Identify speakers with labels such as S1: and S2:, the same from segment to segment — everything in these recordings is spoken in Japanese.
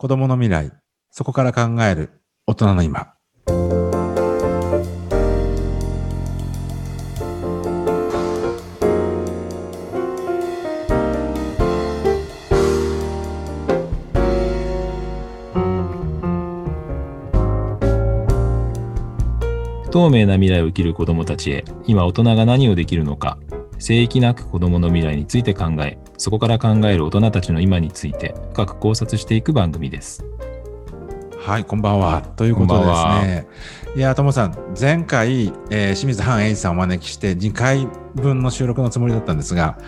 S1: 子供の未来、そこから考える大人の今。
S2: 不透明な未来を生きる子どもたちへ今大人が何をできるのか聖域なく子どもの未来について考えそこから考える大人たちの今について深く考察していく番組です
S1: はい、こんばんは。ということでですね。いや、ともさん、前回、えー、清水半英二さんをお招きして、2回分の収録のつもりだったんですが、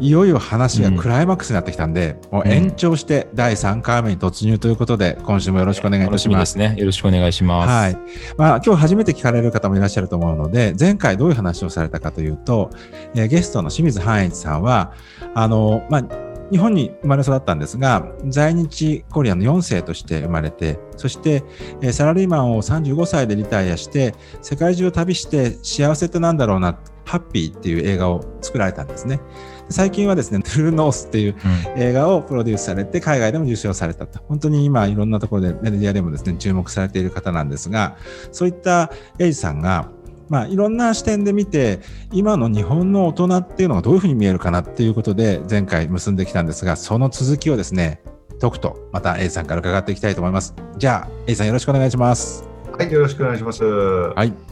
S1: いよいよ話がクライマックスになってきたんで、うん、もう延長して第3回目に突入ということで、今週もよろしくお願いいたします。
S2: ね。よろしくお願いします。
S1: はい。まあ、今日初めて聞かれる方もいらっしゃると思うので、前回どういう話をされたかというと、えー、ゲストの清水半英二さんは、あの、まあ、日本に生まれ育ったんですが、在日コリアンの4世として生まれて、そして、えサラリーマンを35歳でリタイアして、世界中を旅して幸せってなんだろうな、ハッピーっていう映画を作られたんですね。最近はですね、トゥルーノースっていう映画をプロデュースされて、海外でも受賞されたと。本当に今、いろんなところでメディアでもですね、注目されている方なんですが、そういったエイジさんが、まあ、いろんな視点で見て今の日本の大人っていうのがどういうふうに見えるかなっていうことで前回結んできたんですがその続きをですね解くとまた A さんから伺っていきたいと思います。じゃあ A さんよろしくお願いします。
S3: はいよろしくお願いします。はい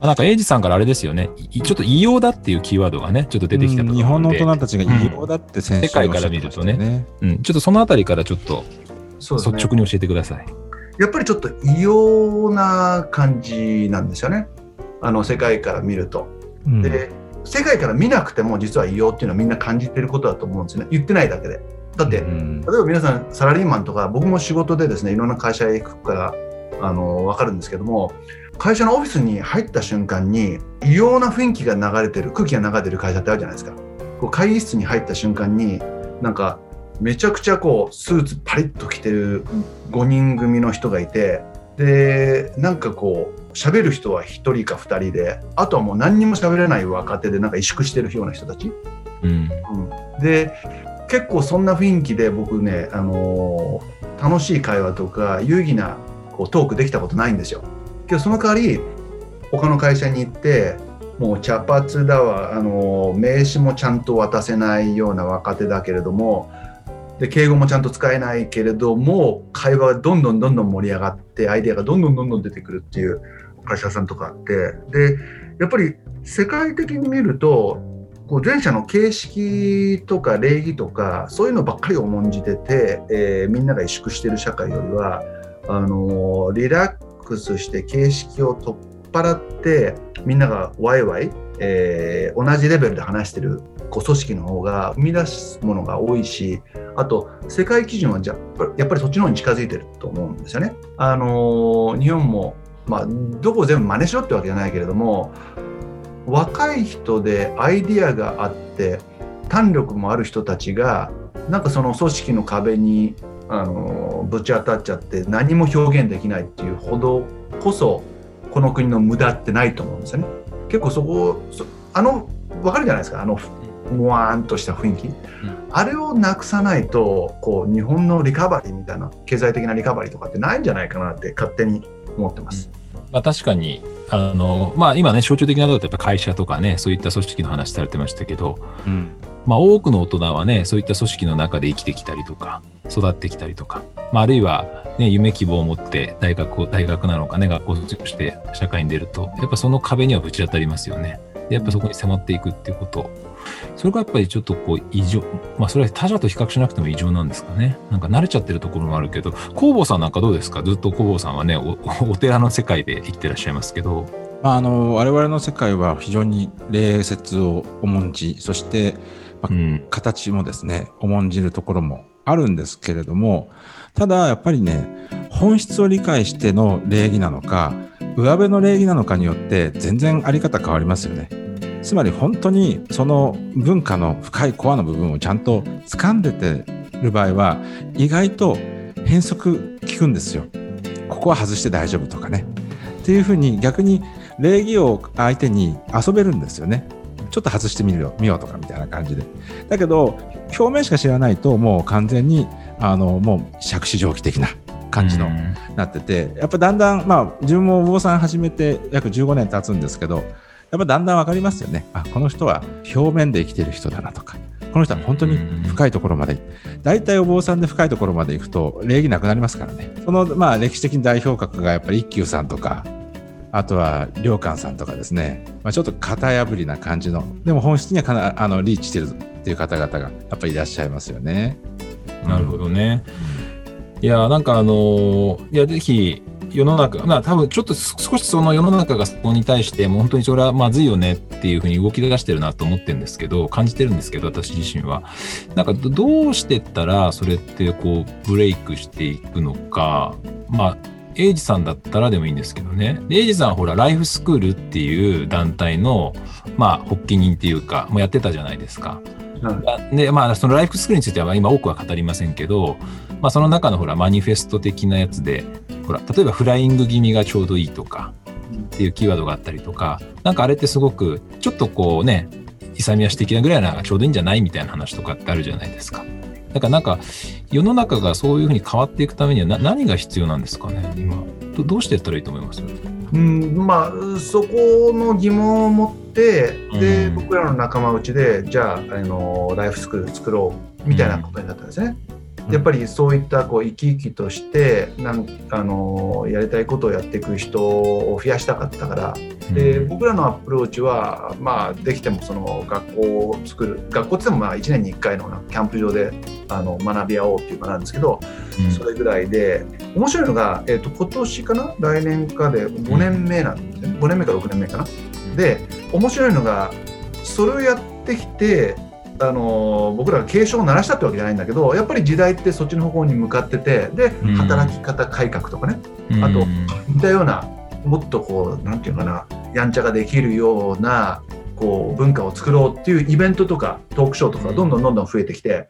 S2: なんか、エイジさんからあれですよね、ちょっと異様だっていうキーワードがね、ちょっと出てきたと
S1: 日本の大人たちが異様だって
S2: 先週、世界から見るとね、うん、ちょっとそのあたりからちょっと、率直に教えてください。
S3: やっぱりちょっと異様な感じなんですよね。あの世界から見ると。うん、で世界から見なくても実は異様っていうのはみんな感じてることだと思うんですよね。言ってないだけで。だって、うん、例えば皆さんサラリーマンとか僕も仕事でですねいろんな会社へ行くからあの分かるんですけども会社のオフィスに入った瞬間に異様な雰囲気が流れてる空気が流れてる会社ってあるじゃないですか。こう会議室に入った瞬間になんかめちゃくちゃこうスーツパリッと着てる5人組の人がいてでなんかこう喋る人は1人か2人であとはもう何にも喋れない若手でなんか萎縮してるような人たち、うん、うん、で結構そんな雰囲気で僕ね、あのー、楽しい会話とか有意義なこうトークできたことないんですよ。けどその代わり他の会社に行ってもう茶髪だわ、あの、名刺もちゃんと渡せないような若手だけれどもで敬語もちゃんと使えないけれども会話がどんどんどんどん盛り上がってアイデアがどんどんどんどん出てくるっていう会社さんとかあってでやっぱり世界的に見るとこう前者の形式とか礼儀とかそういうのばっかり重んじてて、えー、みんなが萎縮してる社会よりはあのリラックスして形式を取っ払ってみんながワイワイ、えー、同じレベルで話してるこう組織の方が生み出すものが多いしあと世界基準はじゃやっぱりそっちの方に近づいてると思うんですよね。あの日本も、まあ、どこを全部真似しろってわけじゃないけれども若い人でアイディアがあって胆力もある人たちがなんかその組織の壁にあのぶち当たっちゃって何も表現できないっていうほどこそこの国の無駄ってないと思うんですよね。結構そこあの分かるじゃないですかあのもわーんとした雰囲気、うん、あれをなくさないとこう日本のリカバリーみたいな経済的なリカバリーとかってないんじゃないかなって勝手に思ってます。
S2: うん、まあ、確かにあの、まあ、今ね象徴的なことだとやっぱ会社とかねそういった組織の話されてましたけど、うん、まあ、多くの大人はねそういった組織の中で生きてきたりとか育ってきたりとか、まあ、あるいは、ね、夢希望を持って大学を大学なのかね学校卒業して社会に出るとやっぱその壁にはぶち当たりますよね。でやっぱそこに迫っていくっていうことそれがやっぱりちょっとこう異常、まあそれは他者と比較しなくても異常なんですかね。なんか慣れちゃってるところもあるけど、工房さんなんかどうですか？ずっと工房さんはねお、お寺の世界で生きてらっしゃいますけど。
S1: まあ、あの我々の世界は非常に礼節を重んじ、そして、まあ、うん、形もですね、重んじるところもあるんですけれども、ただやっぱりね、本質を理解しての礼儀なのか、上辺の礼儀なのかによって全然あり方変わりますよね。つまり本当にその文化の深いコアの部分をちゃんと掴んでてる場合は意外と変則効くんですよ。ここは外して大丈夫とかね。っていうふうに逆に礼儀を相手に遊べるんですよね。ちょっと外してみるよ見ようとかみたいな感じで。だけど表面しか知らないともう完全にあのもう杓子定規的な感じの、なっててやっぱだんだんまあ自分もお坊さん始めて約15年経つんですけどやっぱだんだん分かりますよね。あこの人は表面で生きてる人だなとか。この人は本当に深いところまで、大体お坊さんで深いところまで行くと礼儀なくなりますからね。そのまあ歴史的代表格がやっぱり一休さんとかあとは良寛さんとかですね、まあ、ちょっと型破りな感じの。でも本質にはかなあのリーチしてるっていう方々がやっぱりいらっしゃいますよね。
S2: なるほどね。いやなんかあのー、いやぜひ世の中、まあ多分ちょっと少しその世の中がそこに対して、もう本当にそれはまずいよねっていうふうに動き出してるなと思ってるんですけど、感じてるんですけど、私自身は。なんかどうしてったらそれってこうブレイクしていくのか、まあ、エイジさんだったらでもいいんですけどね。エイジさんはほら、ライフスクールっていう団体の、まあ、発起人っていうか、もうやってたじゃないですか。うん、で、まあ、そのライフスクールについては今多くは語りませんけど、まあ、その中のほら、マニフェスト的なやつで、ほら、例えばフライング気味がちょうどいいとか、っていうキーワードがあったりとか、なんかあれってすごく、ちょっとこうね、勇み足的なぐらいなのがちょうどいいんじゃないみたいな話とかってあるじゃないですか。だからなんか、世の中がそういうふうに変わっていくためには何が必要なんですかね、今。どどうしてやったらいいと思います？
S3: うんまあ、そこの疑問を持って、で、うん、僕らの仲間内で、じゃあ、あのライフスクール作ろうみたいなことになったんですね。うんやっぱりそういったこう生き生きとしてなんあのやりたいことをやっていく人を増やしたかったからで僕らのアプローチは、まあ、できてもその学校を作る学校って言ってもまあ1年に1回のキャンプ場であの学び合おうっていうかなんですけど、それぐらいで面白いのが、えー、と今年かな？来年かで5年目なんですね。5年目か6年目かな？で面白いのがそれをやってきてあの僕らが警鐘を鳴らしたってわけじゃないんだけどやっぱり時代ってそっちの方向に向かっててで働き方改革とかね、あと似たようなもっとこうなんていうかなやんちゃができるようなこう文化を作ろうっていうイベントとかトークショーとかどんどんどんどん増えてきて、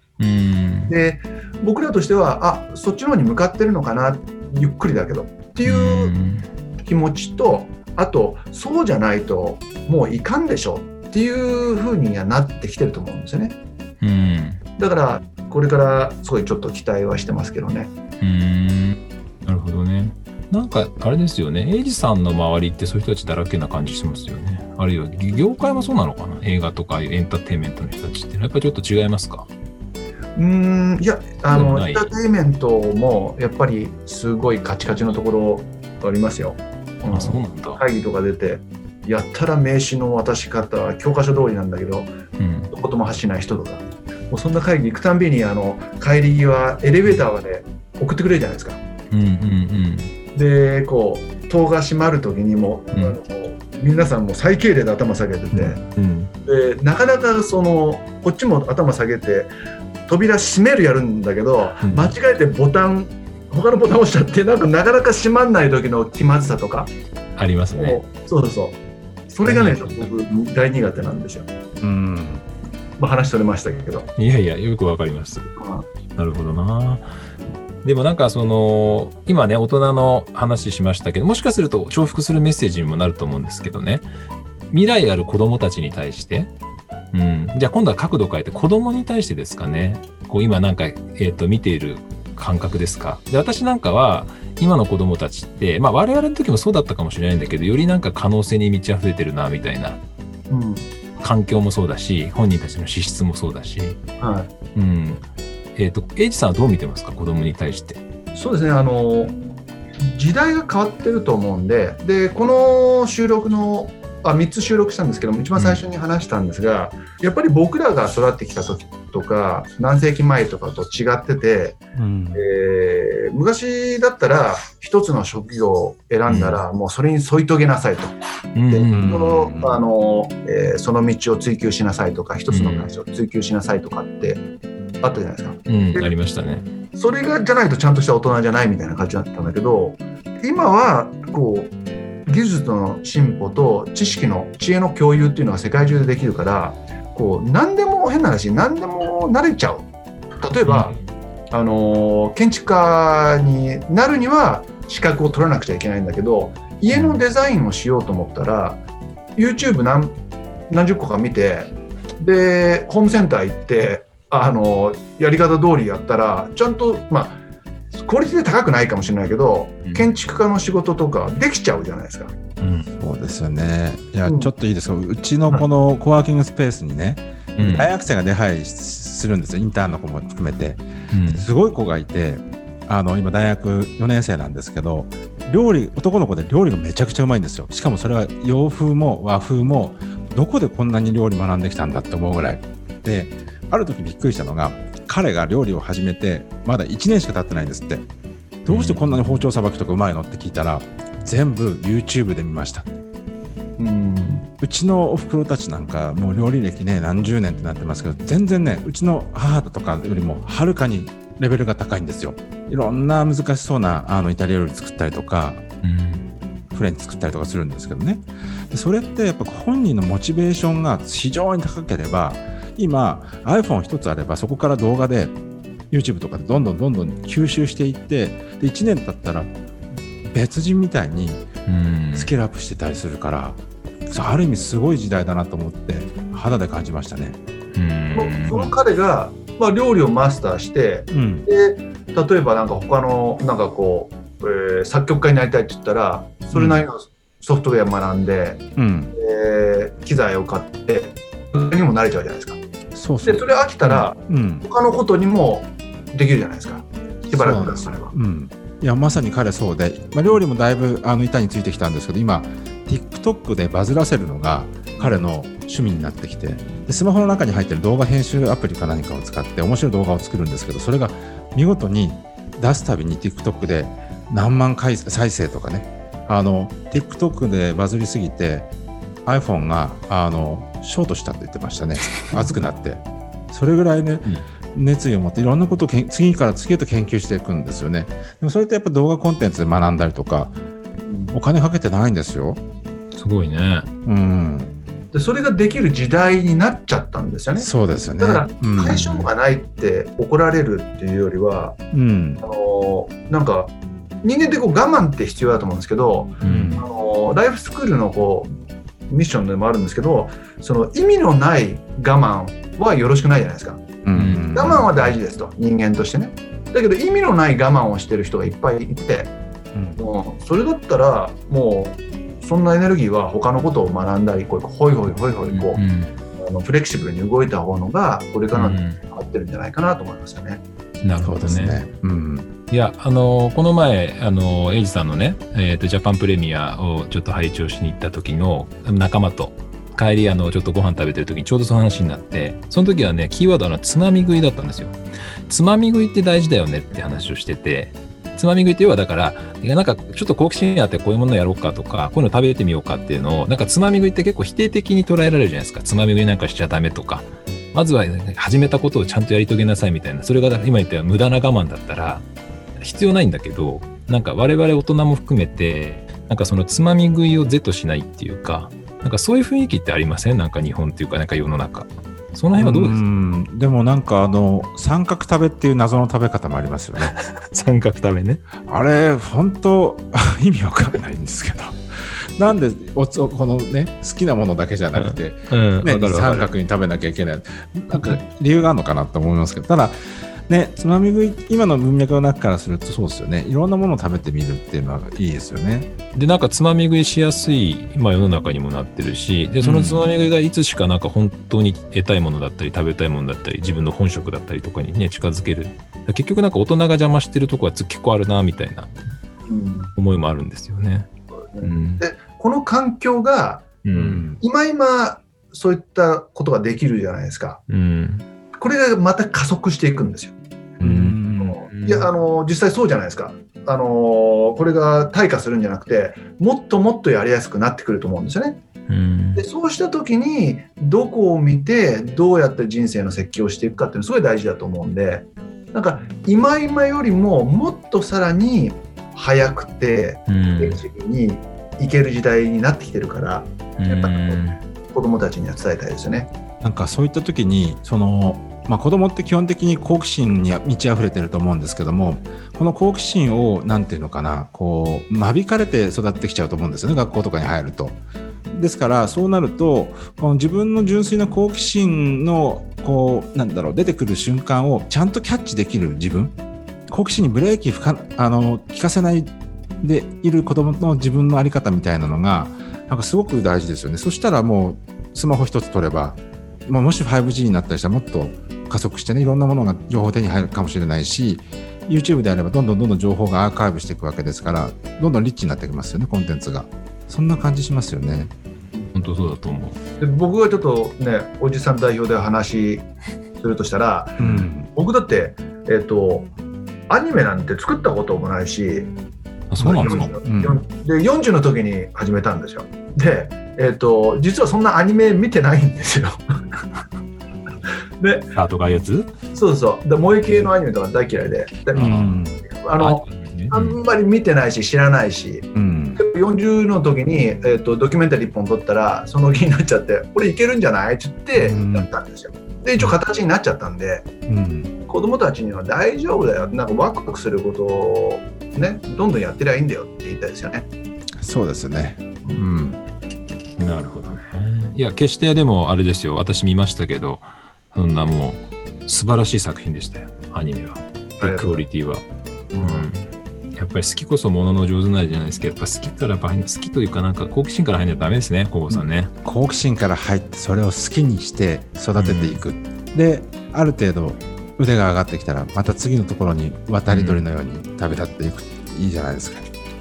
S3: で僕らとしてはあそっちの方に向かってるのかなゆっくりだけどっていう気持ちとあとそうじゃないともういかんでしょっていうふうにはなってきてると思うんですよね。うん、だからこれからすごいちょっと期待はしてますけどね。
S2: うん。なんかあれですよね、エイジさんの周りってそういう人たちだらけな感じしますよね。あるいは業界もそうなのかな？映画とかエンターテインメントの人たちってやっぱりちょっと違いますか？
S3: うんいやあのエンターテインメントもやっぱりすごいカチカチのところありますよ。
S2: あそうなんだ。
S3: 会議とか出てやったら名刺の渡し方は教科書通りなんだけど、うん、どことも発しない人とか。もうそんな会議行くたんびにあの帰り際エレベーターまで送ってくれるじゃないですか。うんうんうん、でこう戸が閉まる時にも、うん、あの皆さんも最敬礼で頭下げてて、うん、でなかなかそのこっちも頭下げて扉閉めるやるんだけど、間違えてボタン他のボタン押しちゃってなんかなかなか閉まんない時の気まずさとか
S2: ありますね
S3: そうそうそうそれがね、僕、大苦手なんですよ。うん。まあ、話取れましたけど。
S2: いやいや、よくわかります。なるほどな。でもなんかその、今ね、大人の話しましたけど、もしかすると重複するメッセージにもなると思うんですけどね。未来ある子供たちに対して、うん。じゃあ今度は角度変えて子供に対してですかね。こう今なんか、えっ、ー、と、見ている感覚ですか。で、私なんかは、今の子供たちって、まあ我々の時もそうだったかもしれないんだけど、よりなんか可能性に満ち溢れてるな、みたいな。うん。環境もそうだし、本人たちの資質もそうだし。はい。うん。えっ、ー、と、エイジさんはどう見てますか、子供に対して。
S3: そうですね、あの、時代が変わってると思うんで、で、この収録のあ3つ収録したんですけども一番最初に話したんですが、うん、やっぱり僕らが育ってきた時とか何世紀前とかと違ってて、うん、えー、昔だったら一つの職業を選んだら、もうそれに添い遂げなさいと、うん、でそのあの、えー、その道を追求しなさいとか一つの会社を追求しなさいとかってあったじゃないですか。
S2: うん、ありましたね。
S3: それがじゃないとちゃんとした大人じゃないみたいな感じだったんだけど今はこう技術の進歩と知識の知恵の共有っていうのが世界中でできるからこう何でも変な話何でも慣れちゃう例えば、うん、あの建築家になるには資格を取らなくちゃいけないんだけど家のデザインをしようと思ったら YouTube 何何十個か見てでホームセンター行ってあのやり方通りやったらちゃんとまあクオリティで高くないかもしれないけど、うん、建築家の仕事とかできちゃうじゃないですか。
S1: うん、そうですよね。いや、うん、ちょっといいですか、うちのこのコワーキングスペースにね、うん、大学生が出入りするんですよ、インターンの子も含めて。すごい子がいて、あの今、大学4年生なんですけど、料理、男の子で料理がめちゃくちゃうまいんですよ。しかもそれは洋風も和風も、どこでこんなに料理学んできたんだって思うぐらい。で、ある時びっくりしたのが、彼が料理を始めてまだ1年しか経ってないんですって。どうしてこんなに包丁さばきとかうまいのって聞いたら全部 YouTube で見ました。うん。うちのおふくろたちなんかもう料理歴ね何十年ってなってますけど全然ねうちの母とかよりもはるかにレベルが高いんですよ。いろんな難しそうなあのイタリア料理作ったりとか、うん、フレンチ作ったりとかするんですけどね。それってやっぱ本人のモチベーションが非常に高ければ今 iPhone 一つあればそこから動画で YouTube とかでどんどんどんどん吸収していってで1年経ったら別人みたいにスキルアップしてたりするから、ある意味すごい時代だなと思って肌で感じましたね。
S3: その彼が、まあ、料理をマスターして、うん、で例えばなんか他のなんかこう、えー、作曲家になりたいって言ったらそれなりのソフトウェア学んで、うん、えー、機材を買ってにも慣れちゃうじゃないですか。そうそう。でそれ飽きたら、うん、他のことにもできるじゃないですか。しばらくすれば。
S1: うん。いやまさに彼そうで、まあ、料理もだいぶあの板についてきたんですけど今 TikTok でバズらせるのが彼の趣味になってきてでスマホの中に入ってる動画編集アプリか何かを使って面白い動画を作るんですけどそれが見事に出すたびに TikTok で何万回再生とかねあの TikTok でバズりすぎて iPhone があのショートしたって言ってましたね。熱くなって。それぐらいね、うん、熱意を持っていろんなことを次から次へと研究していくんですよね。でもそれってやっぱ動画コンテンツで学んだりとかお金かけてないんですよ。
S2: すごいね。
S3: うん。でそれができる時代になっちゃったんですよね。
S1: そうですよね。
S3: だから、解消がないって怒られるっていうよりは、うん、あのなんか人間ってこう我慢って必要だと思うんですけど、うん、あのライフスクールのこうミッションでもあるんですけどその意味のない我慢はよろしくないじゃないですか、うん、我慢は大事ですと。人間としてね。だけど意味のない我慢をしてる人がいっぱいいて、うん、もうそれだったらもうそんなエネルギーは他のことを学んだりこうほいほいほいほいこう、うん、あのフレキシブルに動いた方のがこれから合ってるんじゃないかなと思いますよね。
S2: なるほどね。うんいや、あの、この前、あの、エイジさんのね、えっ、ー、と、ジャパンプレミアをちょっと拝聴しに行った時の仲間と、帰り、あの、ちょっとご飯食べてる時にちょうどその話になって、その時はね、キーワードはつまみ食いだったんですよ。つまみ食いって大事だよねって話をしてて、つまみ食いって要はだから、いやなんかちょっと好奇心あってこういうものやろうかとか、こういうの食べてみようかっていうのを、なんかつまみ食いって結構否定的に捉えられるじゃないですか。つまみ食いなんかしちゃダメとか。まずは、始めたことをちゃんとやり遂げなさいみたいな。それが今言ったよ無駄な我慢だったら、必要ないんだけど、なんか我々大人も含めて、なんかそのつまみ食いを是としないっていうか、なんかそういう雰囲気ってありません？なんか日本っていうか、なんか世の中。その辺はどうです？
S1: かでもなんかあの三角食べっていう謎の食べ方もありますよね。
S2: 三角食べね。
S1: あれ本当 意味わかんないんですけど。なんでおつこのね好きなものだけじゃなくて、うんうん、ね、三角に食べなきゃいけないなんか理由があるのかなと思いますけどただね、つまみ食い、今の文脈の中からするとそうですよね。いろんなものを食べてみるっていうのはいいですよね。
S2: で、なんかつまみ食いしやすい、まあ世の中にもなってるし、で、そのつまみ食いがいつしかなんか本当に得たいものだったり、食べたいものだったり、自分の本職だったりとかにね、近づける。結局なんか大人が邪魔してるとこは結構あるな、みたいな思いもあるんですよね。
S3: うん、で、この環境が、うん、今今、そういったことができるじゃないですか。うん、これがまた加速していくんですよ。いやあの実際そうじゃないですか。あのこれが退化するんじゃなくてもっともっとやりやすくなってくると思うんですよね。でそうした時にどこを見てどうやって人生の設計をしていくかっていうのすごい大事だと思うんでなんか今今よりももっとさらに早くて適宜にいける時代になってきてるからやっぱ子供たちには伝えたいですよね。
S1: なんかそういった時にそのまあ、子供って基本的に好奇心に満ち溢れてると思うんですけどもこの好奇心を何て言うのかなこう間引かれて育ってきちゃうと思うんですよね学校とかに入ると。ですからそうなるとこの自分の純粋な好奇心のこうなんだろう出てくる瞬間をちゃんとキャッチできる自分好奇心にブレーキかあの効かせないでいる子供の自分の在り方みたいなのがなんかすごく大事ですよねそしたらもうスマホ一つ取れば、まあ、もし 5G になったりしたらもっと加速してねいろんなものが情報手に入るかもしれないし YouTube であればどんどんどんどん情報がアーカイブしていくわけですからどんどんリッチになってきますよねコンテンツが。そんな感じしますよね。
S2: 本当そうだと思う。
S3: で僕がちょっとねおじさん代表で話するとしたら、うん、僕だってえっ、ー、とアニメなんて作ったこともないし
S2: あそうなんですか、
S3: うん、で40の時に始めたんですよ。でえっ、ー、と実はそんなアニメ見てないんですよ
S2: でハートがやつ？
S3: そうそう。で萌え系のアニメとか大嫌いで。で、うん、あのあんまり見てないし知らないし、うん、40の時に、えーと、ドキュメンタリー1本撮ったらその気になっちゃってこれいけるんじゃない？って言ってやったんですよ。で一応形になっちゃったんで、うん、子供たちには大丈夫だよ。なんかワクワクすることをねどんどんやってりゃいいんだよって言いたいですよね。
S1: そうですね。うん。
S2: なるほどね。いや決してでもあれですよ。私見ましたけどそんなもう素晴らしい作品でしたよアニメは。クオリティは。うんやっぱり好きこそものの上手なりじゃないですけど、やっぱ好きから好きというか、なんか好奇心から入らないとダメですね、小郷さんね、
S1: うん。好奇心から入って、それを好きにして育てていく。うん、で、ある程度腕が上がってきたら、また次のところに渡り鳥のように旅立っていく、うん、いいじゃないですか。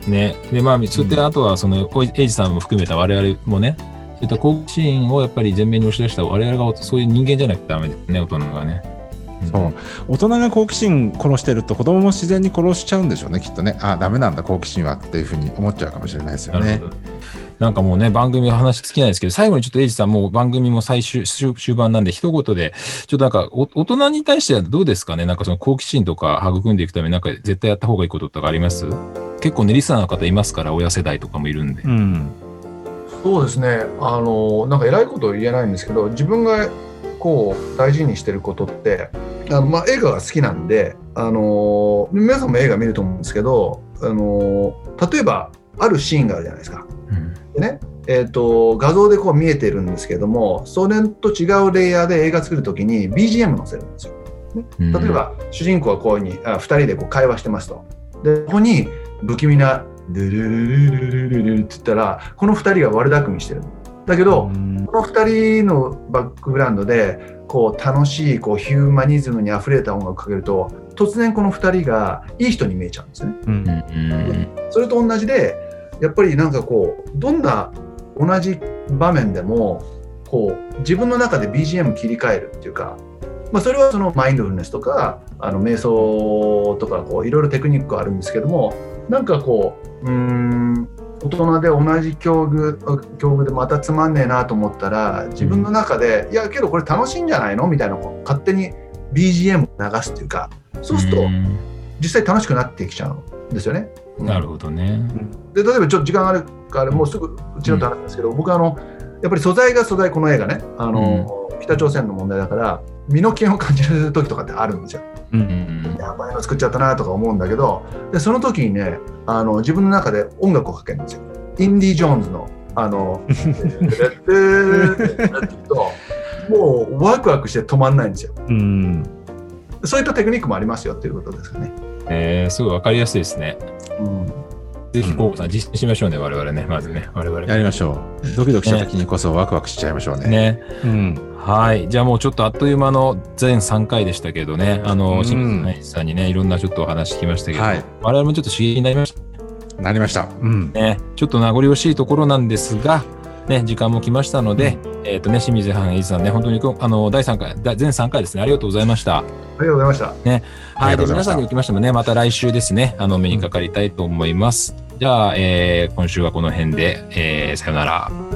S2: ね。で、まあ、そうやって、あとは、その、エイジさんも含めた我々もね、そう。いった好奇心をやっぱり前面に押し出した我々がそう。いう人間じゃなくてダメですね、大人がね。
S1: そう。大人が好奇心殺してると子供も自然に殺しちゃうんでしょうねきっとね。あダメなんだ好奇心はっていうふうに思っちゃうかもしれないですよね。
S2: なんかもうね、番組の話尽きないですけど、最後にちょっとエイジさん、もう番組も最終終盤なんで、一言で、ちょっとなんか大人に対してはどうですかね、なんかその好奇心とか育んでいくために、なんか絶対やった方がいいこととかあります？結構ね、リスナーの方いますから、親世代とかもいるんで。うん、
S3: そうですね、あの、なんか偉いこと言えないんですけど、自分がこう大事にしてることってあの、まあ、映画が好きなんで、あの皆さんも映画見ると思うんですけど、あの例えばあるシーンがあるじゃないですか。うん、でねえーと、画像でこう見えてるんですけどもそれと違うレイヤーで映画作る時に BGM 載せるんですよ。ね、例えば、主人公はこういうふうにあ2人でこう会話してますと。でここに不気味な「ルルルルルルルル」って言ったらこの2人が悪巧みしてる。だけど、この2人のバックグラウンドでこう楽しいこうヒューマニズムにあふれた音楽をかけると突然この2人がいい人に見えちゃうんですね。うん、それと同じでやっぱりなんかこうどんな同じ場面でもこう自分の中で BGM 切り替えるっていうか、まあ、それはそのマインドフルネスとかあの瞑想とかいろいろテクニックあるんですけどもなんかこううん大人で同じ境遇境遇でまたつまんねえなと思ったら自分の中で、うん、いやけどこれ楽しいんじゃないの？みたいな勝手に BGM を流すっていうかそうすると実際楽しくなってきちゃうんですよね。
S2: なるほどね。
S3: で例えばちょっと時間があるからもうすぐうちのと話ですけど、うん、僕あのやっぱり素材が素材この映画ね。あの、うん、北朝鮮の問題だから身の危険を感じる時とかってあるんですよ。うんうんうん、やばいの作っちゃったなとか思うんだけどでその時にねあの自分の中で音楽をかけるんですよ。インディ・ジョーンズのあの もうワクワクして止まんないんですよ。うんそういったテクニックもありますよっていうことですかね。
S2: えー、すごいわかりやすいですね。うんぜひ、こうさん、実践しましょうね、我々ね、まずね、我々。
S1: やりましょう。ドキドキした時にこそワクワクしちゃいましょうね。ね。
S2: うん。はい。じゃあもうちょっとあっという間の全3回でしたけどね、あの、清水さんにね、いろんなちょっとお話聞きましたけど、はい、我々もちょっと刺激になりました。
S1: なりました。
S2: うん。ね、ちょっと名残惜しいところなんですが、ね、時間も来ましたので、うん、えっ、ー、とね、清水藩英二さんね、本当にあの第3回、全3回ですね、ありがとうございました。あ
S3: りがとうございました。
S2: ね、はい、で皆さんにおきましてもね、また来週ですね、あの、目にかかりたいと思います。うん、じゃあ、えー、今週はこの辺で、えー、さよなら。